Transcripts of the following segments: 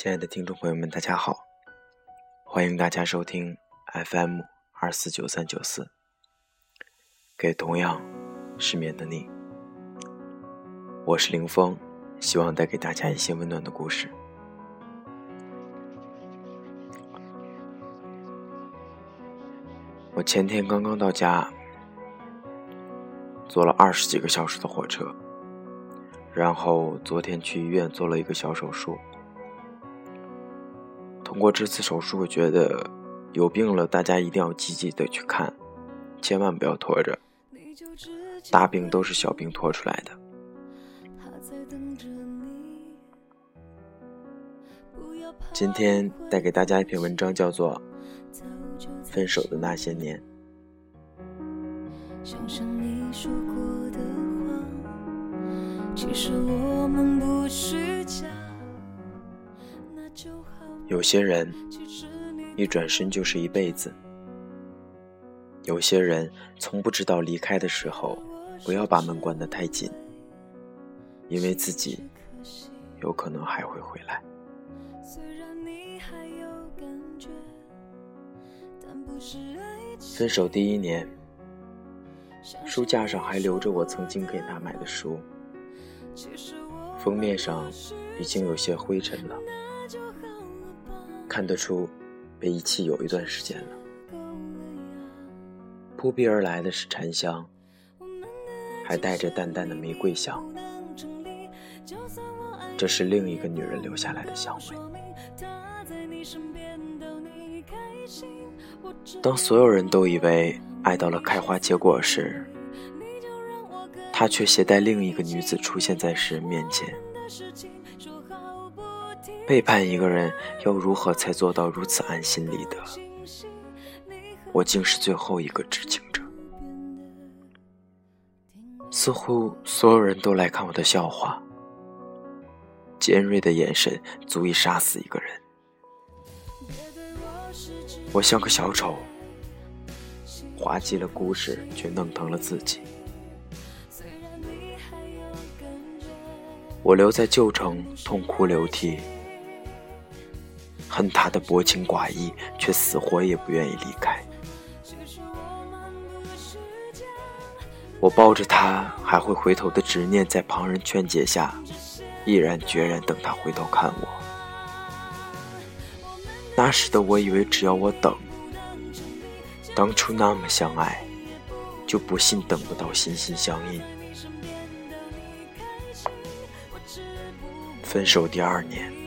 亲爱的听众朋友们，大家好，欢迎大家收听 FM 二四九三九四，给同样失眠的你，我是林峰，希望带给大家一些温暖的故事。我前天刚刚到家，坐了二十几个小时的火车，然后昨天去医院做了一个小手术。通过这次手术，我觉得有病了，大家一定要积极的去看，千万不要拖着。大病都是小病拖出来的。今天带给大家一篇文章，叫做《分手的那些年》。其实我们不是有些人一转身就是一辈子，有些人从不知道离开的时候，不要把门关得太紧，因为自己有可能还会回来。分手第一年，书架上还留着我曾经给他买的书，封面上已经有些灰尘了。看得出，被遗弃有一段时间了。扑鼻而来的是禅香，还带着淡淡的玫瑰香。这是另一个女人留下来的香味。当所有人都以为爱到了开花结果时，他却携带另一个女子出现在世人面前。背叛一个人要如何才做到如此安心理得？我竟是最后一个知情者。似乎所有人都来看我的笑话。尖锐的眼神足以杀死一个人。我像个小丑，滑稽了故事，却弄疼了自己。我留在旧城，痛哭流涕。恨他的薄情寡义，却死活也不愿意离开。我抱着他还会回头的执念，在旁人劝解下，毅然决然等他回头看我。那时的我以为只要我等，当初那么相爱，就不信等不到心心相印。分手第二年。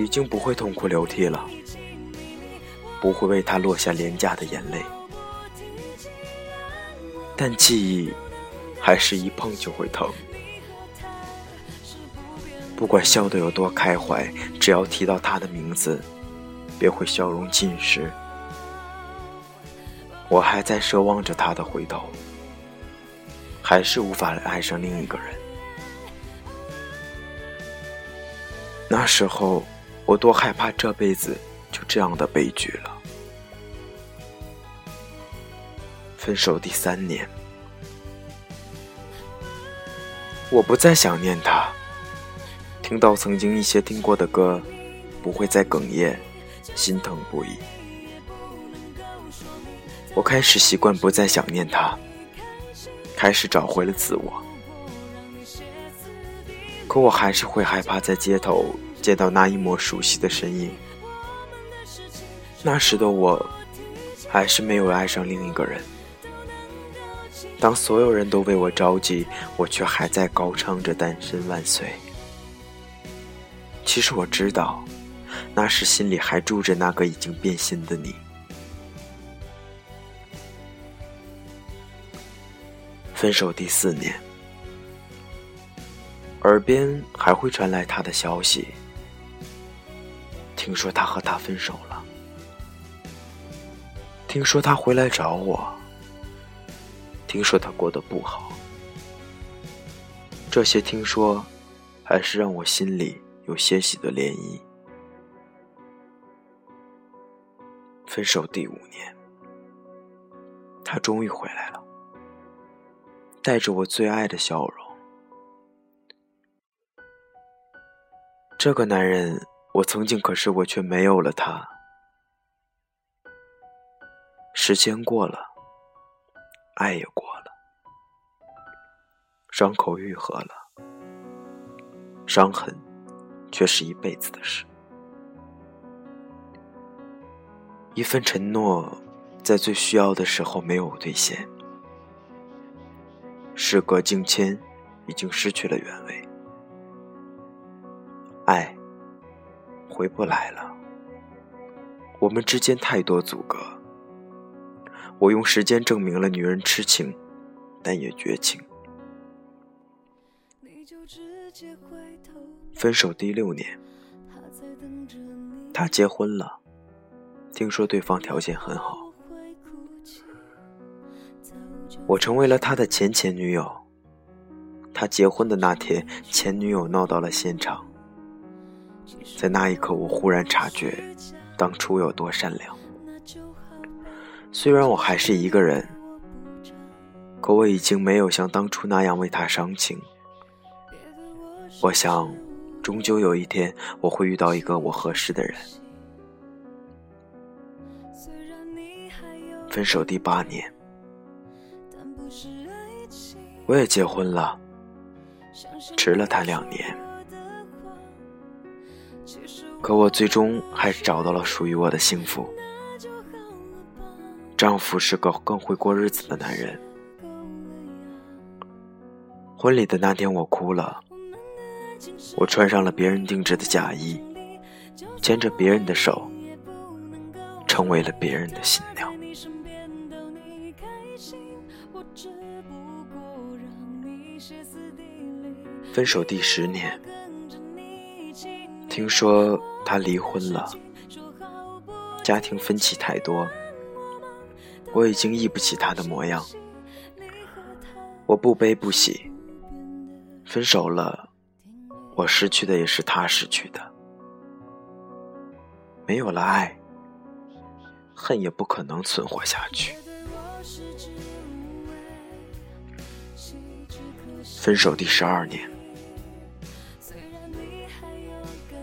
已经不会痛哭流涕了，不会为他落下廉价的眼泪，但记忆还是一碰就会疼。不管笑得有多开怀，只要提到他的名字，便会笑容尽失。我还在奢望着他的回头，还是无法爱上另一个人。那时候。我多害怕这辈子就这样的悲剧了。分手第三年，我不再想念他，听到曾经一些听过的歌，不会再哽咽，心疼不已。我开始习惯不再想念他，开始找回了自我，可我还是会害怕在街头。见到那一抹熟悉的身影，那时的我，还是没有爱上另一个人。当所有人都为我着急，我却还在高唱着“单身万岁”。其实我知道，那时心里还住着那个已经变心的你。分手第四年，耳边还会传来他的消息。听说他和他分手了，听说他回来找我，听说他过得不好，这些听说，还是让我心里有些许的涟漪。分手第五年，他终于回来了，带着我最爱的笑容。这个男人，我曾经，可是我却没有了他。时间过了，爱也过了，伤口愈合了，伤痕却是一辈子的事。一份承诺，在最需要的时候没有兑现，时隔境迁，已经失去了原味。爱回不来了，我们之间太多阻隔。我用时间证明了女人痴情，但也绝情。分手第六年，他结婚了，听说对方条件很好。我成为了他的前前女友。他结婚的那天，前女友闹到了现场。在那一刻，我忽然察觉，当初有多善良。虽然我还是一个人，可我已经没有像当初那样为他伤情。我想，终究有一天我会遇到一个我合适的人。分手第八年，我也结婚了，迟了他两年。可我最终还是找到了属于我的幸福。丈夫是个更会过日子的男人。婚礼的那天，我哭了。我穿上了别人定制的嫁衣，牵着别人的手，成为了别人的新娘。分手第十年。听说他离婚了，家庭分歧太多，我已经忆不起他的模样。我不悲不喜，分手了，我失去的也是他失去的。没有了爱，恨也不可能存活下去。分手第十二年。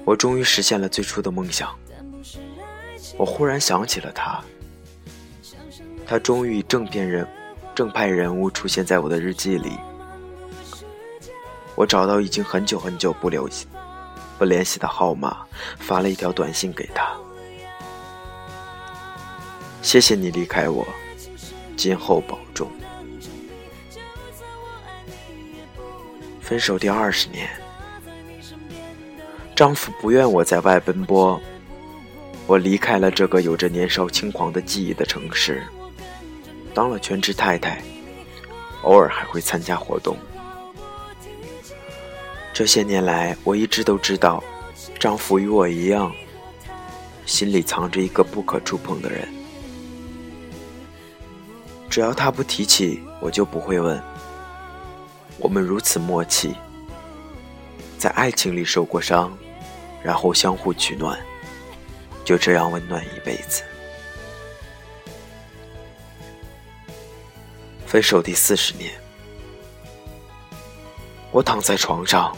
我终于实现了最初的梦想。我忽然想起了他，他终于以正片人、正派人物出现在我的日记里。我找到已经很久很久不留、不联系的号码，发了一条短信给他：“谢谢你离开我，今后保重。”分手第二十年。丈夫不愿我在外奔波，我离开了这个有着年少轻狂的记忆的城市，当了全职太太，偶尔还会参加活动。这些年来，我一直都知道，丈夫与我一样，心里藏着一个不可触碰的人。只要他不提起，我就不会问。我们如此默契，在爱情里受过伤。然后相互取暖，就这样温暖一辈子。分手第四十年，我躺在床上，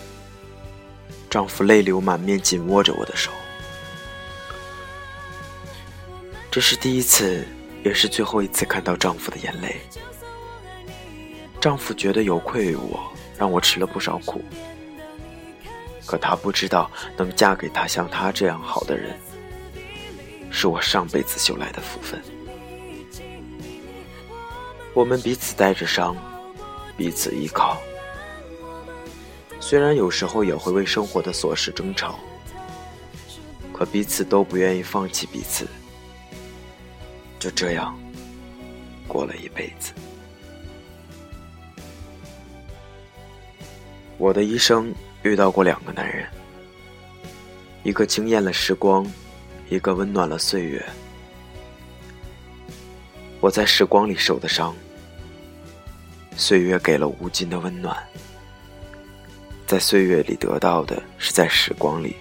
丈夫泪流满面，紧握着我的手。这是第一次，也是最后一次看到丈夫的眼泪。丈夫觉得有愧于我，让我吃了不少苦。可他不知道，能嫁给他像他这样好的人，是我上辈子修来的福分。我们彼此带着伤，彼此依靠。虽然有时候也会为生活的琐事争吵，可彼此都不愿意放弃彼此。就这样，过了一辈子。我的一生。遇到过两个男人，一个惊艳了时光，一个温暖了岁月。我在时光里受的伤，岁月给了无尽的温暖。在岁月里得到的，是在时光里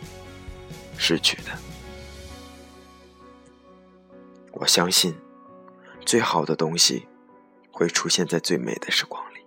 失去的。我相信，最好的东西会出现在最美的时光里。